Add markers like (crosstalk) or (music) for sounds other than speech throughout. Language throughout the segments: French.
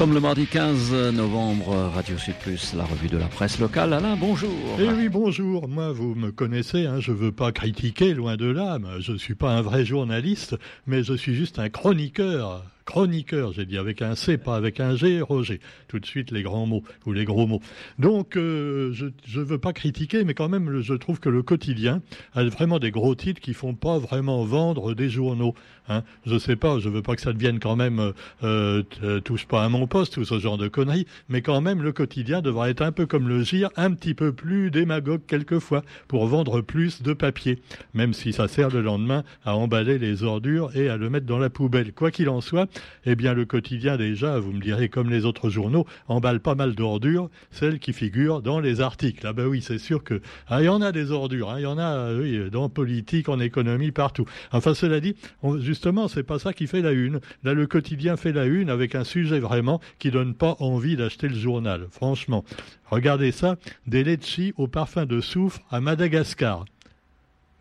Comme le mardi 15 novembre, Radio Sud la revue de la presse locale. Alain, bonjour. Eh oui, bonjour. Moi, vous me connaissez, hein, je ne veux pas critiquer, loin de là. Je ne suis pas un vrai journaliste, mais je suis juste un chroniqueur chroniqueur, j'ai dit avec un C, pas avec un G, Roger. Tout de suite les grands mots ou les gros mots. Donc, euh, je ne veux pas critiquer, mais quand même, je trouve que le quotidien a vraiment des gros titres qui font pas vraiment vendre des journaux. Hein. Je sais pas, je veux pas que ça devienne quand même euh, euh, touche pas à mon poste ou ce genre de conneries, mais quand même, le quotidien devrait être un peu comme le GIR, un petit peu plus démagogue quelquefois pour vendre plus de papier, même si ça sert le lendemain à emballer les ordures et à le mettre dans la poubelle. Quoi qu'il en soit, eh bien le quotidien déjà, vous me direz comme les autres journaux, emballe pas mal d'ordures, celles qui figurent dans les articles. Ah ben oui, c'est sûr que ah, y en a des ordures, hein. il y en a oui, dans politique, en économie, partout. Enfin cela dit, justement, c'est pas ça qui fait la une. Là, le quotidien fait la une avec un sujet vraiment qui donne pas envie d'acheter le journal. Franchement, regardez ça, des litchis au parfum de soufre à Madagascar.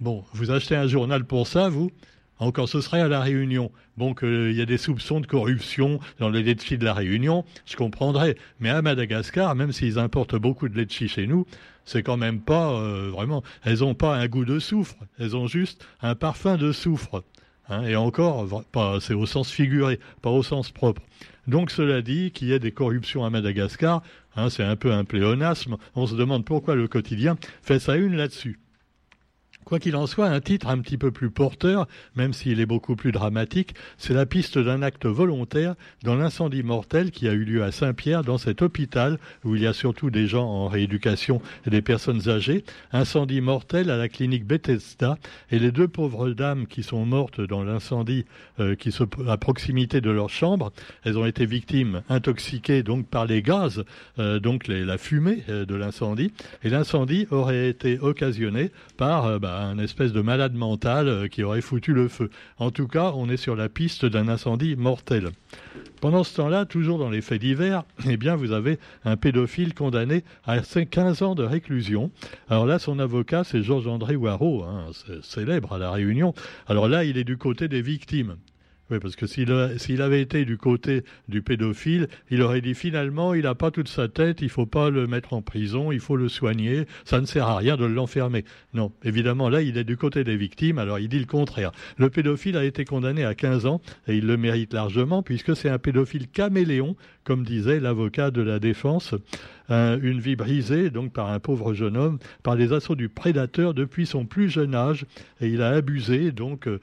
Bon, vous achetez un journal pour ça, vous? Encore ce serait à la Réunion. Bon, qu'il y a des soupçons de corruption dans les litchis de la Réunion, je comprendrais. Mais à Madagascar, même s'ils importent beaucoup de litchis chez nous, c'est quand même pas euh, vraiment. Elles n'ont pas un goût de soufre, elles ont juste un parfum de soufre. Hein. et encore, c'est au sens figuré, pas au sens propre. Donc cela dit, qu'il y ait des corruptions à Madagascar, hein, c'est un peu un pléonasme. On se demande pourquoi le quotidien fait sa une là-dessus. Quoi qu'il en soit, un titre un petit peu plus porteur, même s'il est beaucoup plus dramatique, c'est la piste d'un acte volontaire dans l'incendie mortel qui a eu lieu à Saint-Pierre, dans cet hôpital où il y a surtout des gens en rééducation et des personnes âgées. Incendie mortel à la clinique Bethesda et les deux pauvres dames qui sont mortes dans l'incendie euh, qui se à proximité de leur chambre, elles ont été victimes intoxiquées donc par les gaz, euh, donc la fumée euh, de l'incendie. Et l'incendie aurait été occasionné par bah, un espèce de malade mental euh, qui aurait foutu le feu. En tout cas, on est sur la piste d'un incendie mortel. Pendant ce temps-là, toujours dans les faits divers, eh bien, vous avez un pédophile condamné à 15 ans de réclusion. Alors là, son avocat, c'est Georges-André Waro, hein, célèbre à La Réunion. Alors là, il est du côté des victimes. Oui, parce que s'il avait été du côté du pédophile, il aurait dit finalement, il n'a pas toute sa tête, il ne faut pas le mettre en prison, il faut le soigner, ça ne sert à rien de l'enfermer. Non, évidemment, là, il est du côté des victimes, alors il dit le contraire. Le pédophile a été condamné à 15 ans, et il le mérite largement, puisque c'est un pédophile caméléon, comme disait l'avocat de la défense une vie brisée donc par un pauvre jeune homme, par les assauts du prédateur depuis son plus jeune âge, et il a abusé donc euh,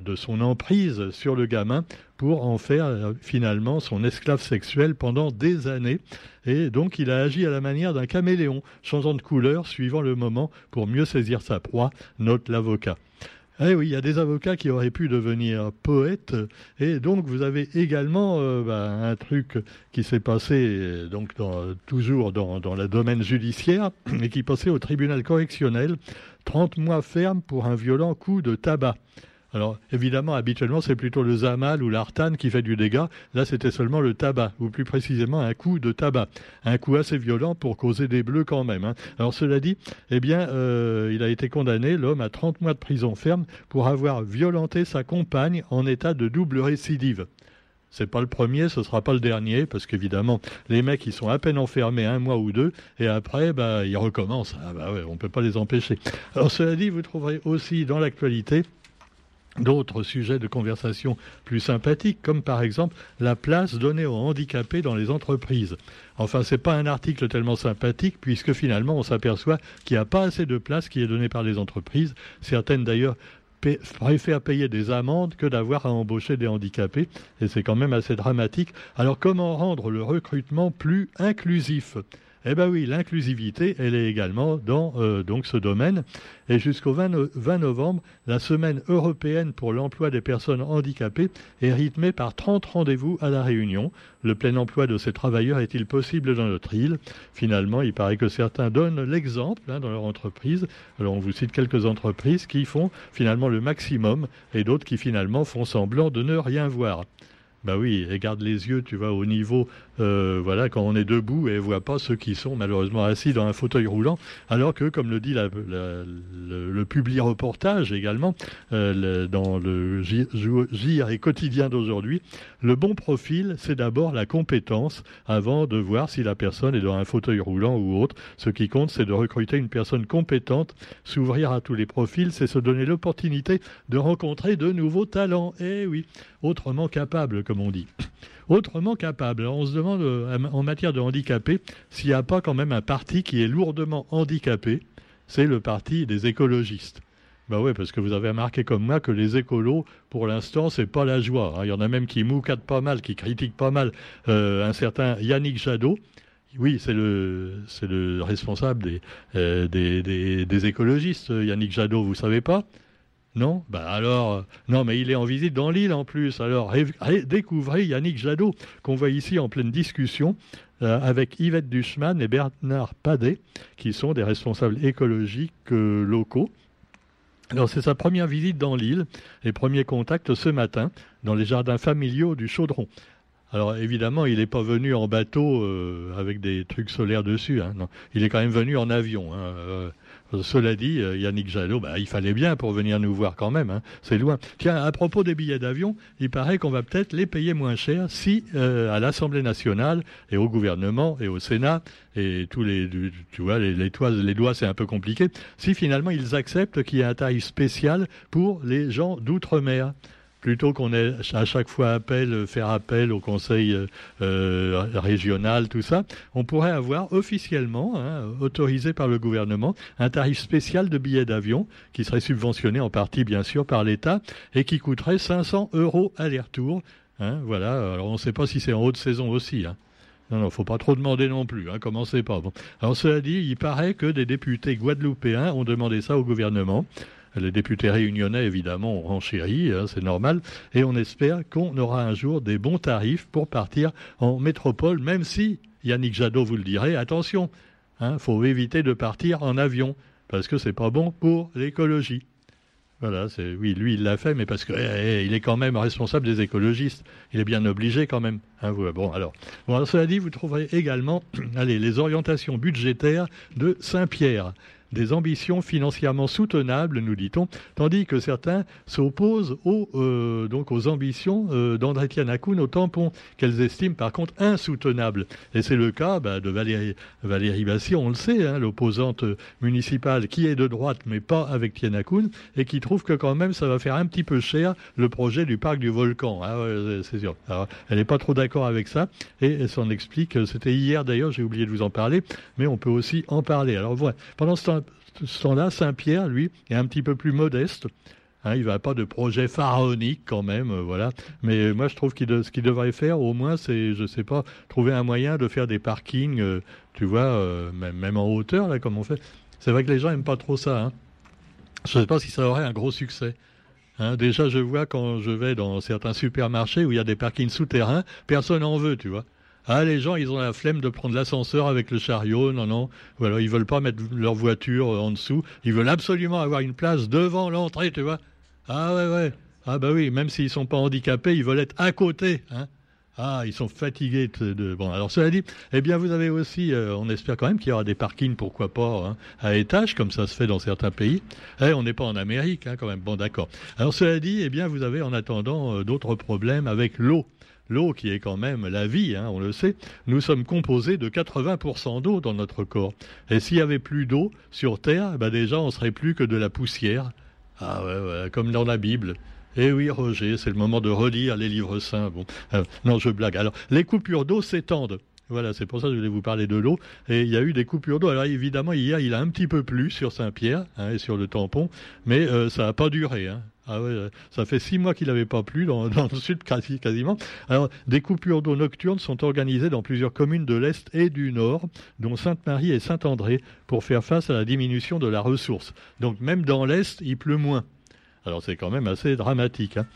de son emprise sur le gamin pour en faire euh, finalement son esclave sexuel pendant des années. Et donc il a agi à la manière d'un caméléon, changeant de couleur suivant le moment pour mieux saisir sa proie, note l'avocat. Eh oui, il y a des avocats qui auraient pu devenir poètes. Et donc, vous avez également euh, bah, un truc qui s'est passé donc toujours dans, dans le domaine judiciaire (clears throat) et qui passait au tribunal correctionnel. 30 mois ferme pour un violent coup de tabac. Alors évidemment, habituellement, c'est plutôt le zamal ou l'artane qui fait du dégât. Là, c'était seulement le tabac, ou plus précisément un coup de tabac. Un coup assez violent pour causer des bleus quand même. Hein. Alors cela dit, eh bien, euh, il a été condamné, l'homme, à 30 mois de prison ferme pour avoir violenté sa compagne en état de double récidive. C'est pas le premier, ce sera pas le dernier, parce qu'évidemment, les mecs, ils sont à peine enfermés un mois ou deux, et après, bah, ils recommencent. Ah bah ouais, on peut pas les empêcher. Alors cela dit, vous trouverez aussi dans l'actualité d'autres sujets de conversation plus sympathiques, comme par exemple la place donnée aux handicapés dans les entreprises. Enfin, ce n'est pas un article tellement sympathique, puisque finalement, on s'aperçoit qu'il n'y a pas assez de place qui est donnée par les entreprises. Certaines, d'ailleurs, préfèrent payer des amendes que d'avoir à embaucher des handicapés, et c'est quand même assez dramatique. Alors, comment rendre le recrutement plus inclusif? Eh bien oui, l'inclusivité, elle est également dans euh, donc ce domaine. Et jusqu'au 20, 20, novembre, la semaine européenne pour l'emploi des personnes handicapées est rythmée par 30 rendez-vous à la Réunion. Le plein emploi de ces travailleurs est-il possible dans notre île? Finalement, il paraît que certains donnent l'exemple hein, dans leur entreprise. Alors on vous cite quelques entreprises qui font finalement le maximum et d'autres qui finalement font semblant de ne rien voir. Bah oui, et garde les yeux, tu vois, au niveau, euh, voilà, quand on est debout et voit pas ceux qui sont malheureusement assis dans un fauteuil roulant, alors que, comme le dit le, public reportage également, euh, dans le JR et quotidien d'aujourd'hui, le bon profil, c'est d'abord la compétence avant de voir si la personne est dans un fauteuil roulant ou autre. Ce qui compte, c'est de recruter une personne compétente, s'ouvrir à tous les profils, c'est se donner l'opportunité de rencontrer de nouveaux talents. Eh oui, autrement capable, comme on dit. (clears throat) Autrement capable. On se demande euh, en matière de handicapés s'il n'y a pas quand même un parti qui est lourdement handicapé, c'est le parti des écologistes. Ben oui, parce que vous avez remarqué comme moi que les écolos, pour l'instant, c'est pas la joie. Hein. Il y en a même qui moucadent pas mal, qui critiquent pas mal euh, un certain Yannick Jadot. Oui, c'est le, responsable euh, des, écologistes, Yannick Jadot, vous savez pas? Non? Bah alors, euh, non, mais il est en visite dans l'île en plus. Alors, découvrez Yannick Jadot, qu'on voit ici en pleine discussion euh, avec Yvette Duchman et Bernard Padet, qui sont des responsables écologiques euh, locaux. Alors, c'est sa première visite dans l'île, les premiers contacts ce matin, dans les jardins familiaux du Chaudron. Alors évidemment, il n'est pas venu en bateau avec des trucs solaires dessus. Hein. Il est quand même venu en avion. Hein, cela dit, euh, Yannick Jadot, bah, il fallait bien pour venir nous voir quand même. Hein. C'est loin. Tiens, à propos des billets d'avion, il paraît qu'on va peut-être les payer moins cher si euh, à l'Assemblée nationale et au gouvernement et au Sénat et tous les, tu vois, les, les, les doigts, c'est un peu compliqué. Si finalement ils acceptent qu'il y ait un tarif spécial pour les gens d'outre-mer plutôt qu'on ait à chaque fois appel, faire appel au conseil euh, euh, régional, tout ça, on pourrait avoir officiellement, hein, autorisé par le gouvernement, un tarif spécial de billets d'avion qui serait subventionné en partie, bien sûr, par l'État et qui coûterait 500 euros aller-retour. Hein, voilà. Alors on ne sait pas si c'est en haute saison aussi. Hein. Non, non, faut pas trop demander non plus. Hein, commencez pas. Bon. Alors cela dit, il paraît que des députés guadeloupéens ont demandé ça au gouvernement. Les députés réunionnais, évidemment, ont renchéri, hein, c'est normal, et on espère qu'on aura un jour des bons tarifs pour partir en métropole, même si, Yannick Jadot vous le dirait, attention, il hein, faut éviter de partir en avion, parce que c'est pas bon pour l'écologie. Voilà, c'est oui, lui il l'a fait, mais parce qu'il eh, eh, est quand même responsable des écologistes. Il est bien obligé quand même. Hein, bon, alors, bon, cela dit, vous trouverez également, (clears throat) allez, les orientations budgétaires de Saint-Pierre des ambitions financièrement soutenables, nous dit-on, tandis que certains s'opposent aux, euh, aux ambitions euh, d'André Tianakoun au tampon, qu'elles estiment par contre insoutenables. Et c'est le cas bah, de Valérie, Valérie Bassi, on le sait, hein, l'opposante municipale qui est de droite mais pas avec Tianakoun, et qui trouve que quand même ça va faire un petit peu cher le projet du parc du volcan. Ah c'est sûr. elle n'est pas trop d'accord avec ça, et elle s'en explique. C'était hier d'ailleurs, j'ai oublié de vous en parler, mais on peut aussi en parler. Alors voilà, pendant ce temps ce temps-là, Saint-Pierre, lui, est un petit peu plus modeste. Hein, il va pas de projet pharaonique quand même, euh, voilà. Mais moi, je trouve qu'il ce qu'il devrait faire, au moins, c'est, je sais pas, trouver un moyen de faire des parkings, euh, tu vois, euh, même, en hauteur, là, comme on fait. C'est vrai que les gens aiment pas trop ça. Hein. Je sais pas si ça aurait un gros succès. Hein. déjà, je vois quand je vais dans certains supermarchés où il y a des parkings souterrains, personne n'en veut, tu vois. Ah, les gens, ils ont la flemme de prendre l'ascenseur avec le chariot, non, non. Ou alors, ils veulent pas mettre leur voiture en dessous. Ils veulent absolument avoir une place devant l'entrée, tu vois. Ah, ouais, ouais. Ah, bah oui, même s'ils sont pas handicapés, ils veulent être à côté, hein. Ah, ils sont fatigués de. Bon, alors cela dit, eh bien, vous avez aussi, euh, on espère quand même qu'il y aura des parkings, pourquoi pas, hein, à étage, comme ça se fait dans certains pays. Eh, on n'est pas en Amérique, hein, quand même. Bon, d'accord. Alors cela dit, eh bien, vous avez en attendant euh, d'autres problèmes avec l'eau. L'eau qui est quand même la vie, hein, on le sait, nous sommes composés de 80% d'eau dans notre corps. Et s'il y avait plus d'eau sur Terre, eh ben déjà on serait plus que de la poussière. Ah ouais, ouais comme dans la Bible. Eh oui, Roger, c'est le moment de relire les livres saints. Bon, euh, non, je blague. Alors, les coupures d'eau s'étendent. Voilà, c'est pour ça que je voulais vous parler de l'eau. Et il y a eu des coupures d'eau. Alors évidemment, hier, il a un petit peu plu sur Saint-Pierre hein, et sur le tampon, mais euh, ça n'a pas duré. Hein. Ah ouais, ça fait six mois qu'il n'avait pas plu dans, (laughs) le sud quasiment. Alors, des coupures d'eau nocturnes sont organisées dans plusieurs communes de l'Est et du Nord, dont Sainte-Marie et Saint-André, pour faire face à la diminution de la ressource. Donc même dans l'Est, il pleut moins. Alors c'est quand même assez dramatique. Hein.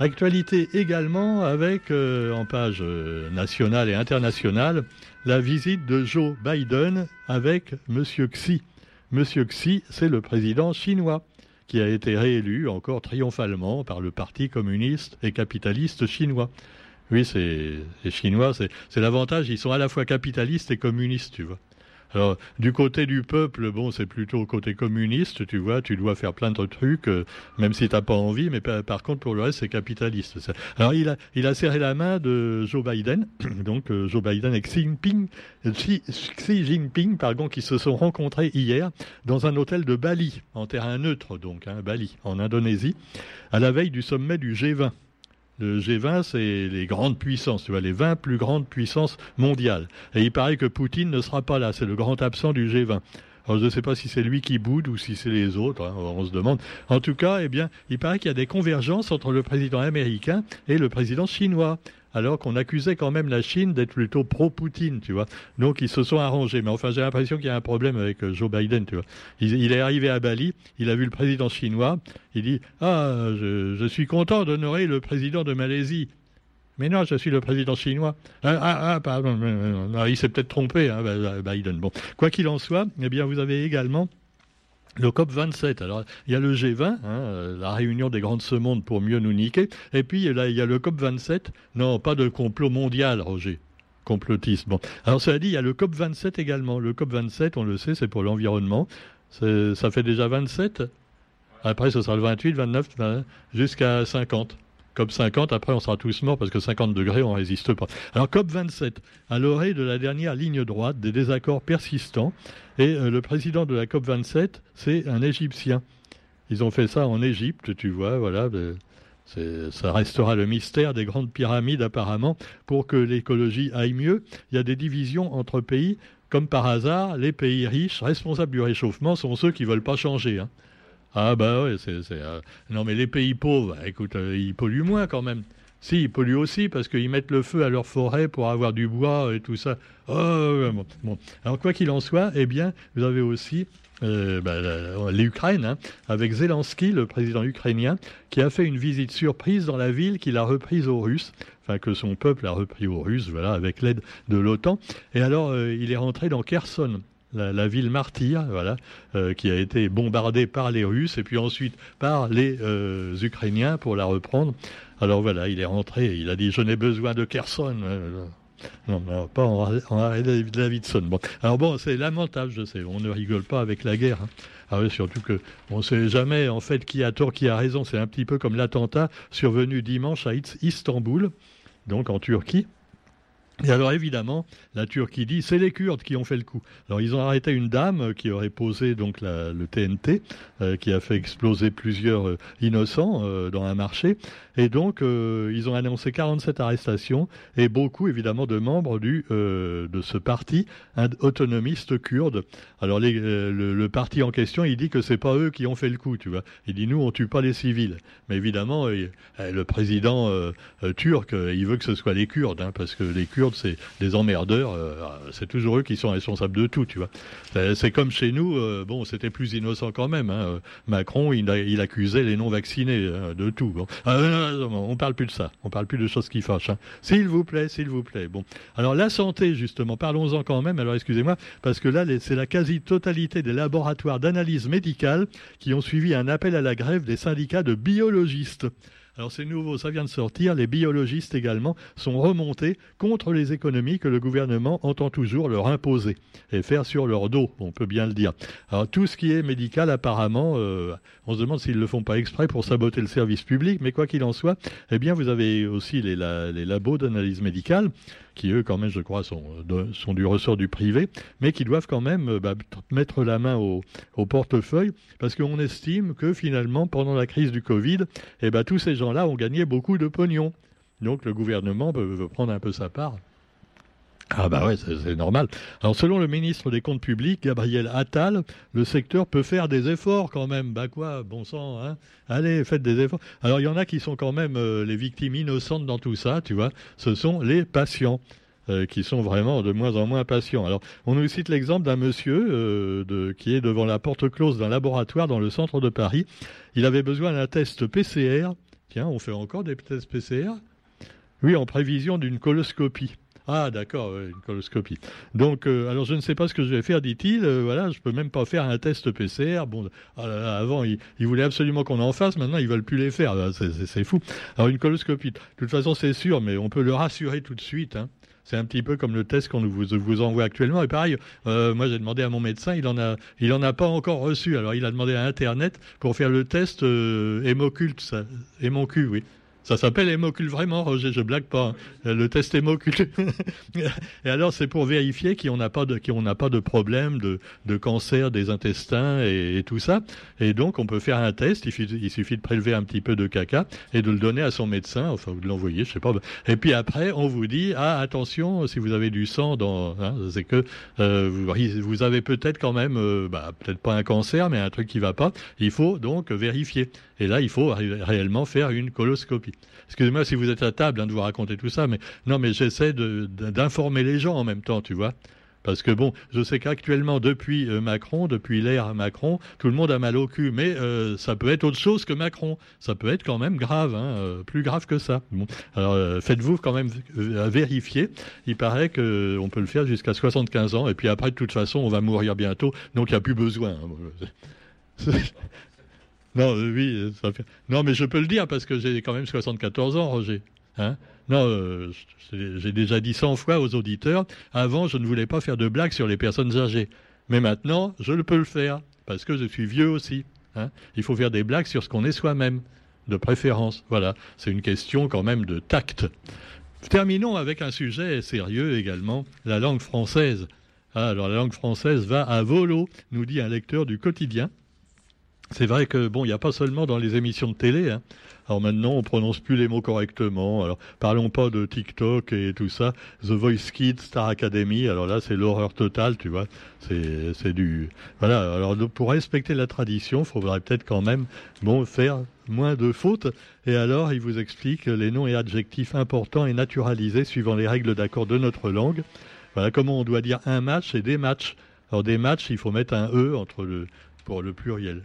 Actualité également avec, euh, en page euh, nationale et internationale, la visite de Joe Biden avec M. Xi. M. Xi, c'est le président chinois qui a été réélu encore triomphalement par le Parti communiste et capitaliste chinois. Oui, c'est Chinois, c'est l'avantage, ils sont à la fois capitalistes et communistes, tu vois. Alors, du côté du peuple, bon, c'est plutôt côté communiste, tu vois, tu dois faire plein de trucs, euh, même si t'as pas envie, mais par, contre, pour le reste, c'est capitaliste. Alors, il a, serré la main de Joe Biden, (clears throat) donc euh, Joe Biden et Xi Jinping, Xi, Jinping, pardon, qui se sont rencontrés hier dans un hôtel de Bali, en terrain neutre, donc, hein, Bali, en Indonésie, à la veille du sommet du G20. Le G20, c'est les grandes puissances, tu vois, les 20 plus grandes puissances mondiales. Et il paraît que Poutine ne sera pas là, c'est le grand absent du G20. Je ne sais pas si c'est lui qui boude ou si c'est les autres, hein, on se demande. En tout cas, eh bien, il paraît qu'il y a des convergences entre le président américain et le président chinois alors qu'on accusait quand même la Chine d'être plutôt pro-Poutine, tu vois. Donc ils se sont arrangés. Mais enfin, j'ai l'impression qu'il y a un problème avec euh, Joe Biden. Il, est arrivé à Bali, il a vu le président chinois, il dit Ah, je, suis content d'honorer le président de Malaisie. Mais non, je suis le président chinois. Ah, ah, ah pardon, il s'est peut-être trompé, hein, Biden. Bon, quoi qu'il en soit, eh bien, vous avez également le COP 27. Alors, il y a le G20, hein, euh, la réunion des grandes monde pour mieux nous niquer. Et puis, là, il y a le COP 27. Non, pas de complot mondial, Roger. Complotisme. Alors, cela dit, il y a le COP 27 également. Le COP 27, on le sait, c'est pour l'environnement. Ça fait déjà 27. Après, ce sera le 28, 29, jusqu'à 50. COP 50, après on sera tous morts parce que 50 degrés, on résiste pas. Alors COP 27, à l'oreille de la dernière ligne droite des désaccords persistants, et euh, le président de la COP 27, c'est un Égyptien. Ils ont fait ça en Égypte, tu vois, voilà. Ça restera le mystère des grandes pyramides apparemment pour que l'écologie aille mieux. Il y a des divisions entre pays. Comme par hasard, les pays riches responsables du réchauffement sont ceux qui ne veulent pas changer. Hein. Ah bah ouais, c'est... Euh, non mais les pays pauvres, écoute, euh, ils polluent moins quand même. Si, ils polluent aussi parce qu'ils mettent le feu à leur forêt pour avoir du bois et tout ça. Oh, bon. Alors quoi qu'il en soit, eh bien, vous avez aussi euh, bah, l'Ukraine, hein, avec Zelensky, le président ukrainien, qui a fait une visite surprise dans la ville qu'il a reprise aux Russes, enfin que son peuple a repris aux Russes, voilà, avec l'aide de l'OTAN. Et alors, il est rentré dans Kherson la, ville martyre, voilà, euh, qui a été bombardée par les Russes et puis ensuite par les euh, Ukrainiens pour la reprendre. Alors voilà, il est rentré, il a dit je n'ai besoin de Kherson. Euh, non, pas en, en Davidson. Bon. Alors bon, c'est lamentable, je sais, on ne rigole pas avec la guerre. Hein. Ah surtout que on ne sait jamais en fait qui a tort, qui a raison. C'est un petit peu comme l'attentat survenu dimanche à Istanbul, donc en Turquie. Et alors évidemment, la Turquie dit c'est les Kurdes qui ont fait le coup. Alors ils ont arrêté une dame qui aurait posé donc le TNT, euh, qui a fait exploser plusieurs euh, innocents euh, dans un marché. Et donc ils ont annoncé 47 arrestations et beaucoup évidemment de membres de ce parti autonomiste kurde. Alors le, parti en question, il dit que c'est pas eux qui ont fait le coup, tu vois. Il dit nous on tue pas les civils. Mais évidemment, le président turc, il veut que ce soit les Kurdes, hein, parce que les Kurdes c'est des emmerdeurs. Euh, c'est toujours eux qui sont responsables de tout, vois. C'est comme chez nous. Euh, bon, c'était plus innocent quand même. Hein. Macron, il, accusait les non-vaccinés hein, de tout. Bon. Ah, on parle plus de ça. On parle plus de choses qui fâchent. Hein. S'il vous plaît, s'il vous plaît. Bon. Alors la santé, justement, parlons-en quand même. Alors excusez-moi, parce que là, c'est la quasi-totalité des laboratoires d'analyse médicale qui ont suivi un appel à la grève des syndicats de biologistes. Alors c'est nouveau, ça vient de sortir. Les biologistes également sont remontés contre les économies que le gouvernement entend toujours leur imposer et faire sur leur dos, on peut bien le dire. Alors tout ce qui est médical, apparemment, euh, on se demande s'ils ne le font pas exprès pour saboter le service public, mais quoi qu'il en soit, eh bien vous avez aussi les, les labos d'analyse médicale qui eux quand même, je crois, sont, sont du ressort du privé, mais qui doivent quand même euh, bah, mettre la main au, portefeuille, parce qu'on estime que finalement, pendant la crise du Covid, eh ben, tous ces gens-là ont gagné beaucoup de pognon. Donc le gouvernement veut prendre un peu sa part. Ah bah ouais, c'est normal. Alors selon le ministre des Comptes publics, Gabriel Attal, le secteur peut faire des efforts quand même. Bah quoi, bon sang, hein Allez, faites des efforts. Alors il y en a qui sont quand même euh, les victimes innocentes dans tout ça, tu vois. Ce sont les patients. Euh, qui sont vraiment de moins en moins patients. Alors, on nous cite l'exemple d'un monsieur euh, qui est devant la porte close d'un laboratoire dans le centre de Paris. Il avait besoin d'un test PCR. Tiens, on fait encore des tests PCR Oui, en prévision d'une coloscopie. Ah, d'accord, une coloscopie. Donc, euh, alors je ne sais pas ce que je vais faire, dit-il. Euh, voilà, je peux même pas faire un test PCR. Bon, ah avant, il, voulait absolument qu'on en fasse. Maintenant, ils veulent plus les faire. Ah, c'est fou. Alors, une coloscopie. De toute façon, c'est sûr, mais on peut le rassurer tout de suite. Hein. C'est un petit peu comme le test qu'on vous, vous envoie actuellement. Et pareil, euh, moi j'ai demandé à mon médecin, il en a, a pas encore reçu. Alors il a demandé à Internet pour faire le test hémoculte, ça, hémoncule, oui. Ça s'appelle hémocule vraiment, Roger, je blague pas. Hein. Le test hémocule. (laughs) et alors, c'est pour vérifier qu'on n'a pas de, qu'on n'a pas de problème de, de, cancer des intestins et, tout ça. Et donc, on peut faire un test. Il, suffit, de prélever un petit peu de caca et de le donner à son médecin, enfin, de l'envoyer, je sais pas. Et puis après, on vous dit, ah, attention, si vous avez du sang dans, hein, c'est que euh, vous, vous, avez peut-être quand même, euh, bah, peut-être pas un cancer, mais un truc qui va pas. Il faut donc vérifier. Et là, il faut réellement faire une coloscopie. Excusez-moi si vous êtes à table hein, de vous raconter tout ça, mais non, mais j'essaie d'informer les gens en même temps, tu vois. Parce que bon, je sais qu'actuellement, depuis euh, Macron, depuis l'ère Macron, tout le monde a mal au cul. Mais euh, ça peut être autre chose que Macron. Ça peut être quand même grave, hein, euh, plus grave que ça. Bon. Alors faites-vous quand même vérifier. Il paraît qu'on peut le faire jusqu'à 75 ans. Et puis après, de toute façon, on va mourir bientôt. Donc il n'y a plus besoin. (laughs) Non, euh, oui, euh, ça fait... non, mais je peux le dire parce que j'ai quand même 74 ans, Roger. Hein non, euh, j'ai déjà dit 100 fois aux auditeurs, avant, je ne voulais pas faire de blagues sur les personnes âgées. Mais maintenant, je le peux le faire, parce que je suis vieux aussi. Hein Il faut faire des blagues sur ce qu'on est soi-même, de préférence. Voilà, c'est une question quand même de tact. Terminons avec un sujet sérieux également, la langue française. Ah, alors la langue française va à volo, nous dit un lecteur du quotidien. C'est vrai que bon, il n'y a pas seulement dans les émissions de télé. Hein. Alors maintenant, on prononce plus les mots correctement. Alors parlons pas de TikTok et tout ça. The Voice Kids, Star Academy. Alors là, c'est l'horreur totale, tu vois. C'est du voilà. Alors pour respecter la tradition, il faudrait peut-être quand même bon faire moins de fautes. Et alors, il vous explique les noms et adjectifs importants et naturalisés suivant les règles d'accord de notre langue. Voilà comment on doit dire un match et des matchs. Alors des matchs, il faut mettre un e entre le pour le pluriel.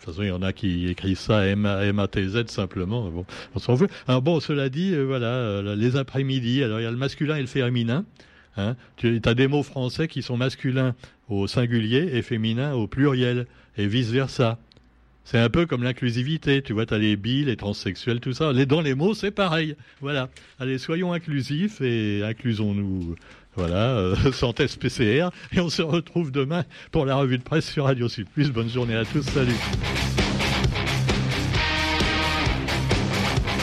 De toute façon, il y en a qui écrivent ça M-A-T-Z simplement. Bon, on s'en fout. Alors bon, cela dit, euh, voilà, euh, les après-midi, alors il y a le masculin et le féminin. Hein. Tu as des mots français qui sont masculins au singulier et féminins au pluriel, et vice-versa. C'est un peu comme l'inclusivité, tu vois, tu as les bi, les transsexuels, tout ça. Dans les mots, c'est pareil. Voilà. Allez, soyons inclusifs et inclusons-nous. Voilà, sans test PCR. Et on se retrouve demain pour la revue de presse sur Radio Sud. Bonne journée à tous. Salut.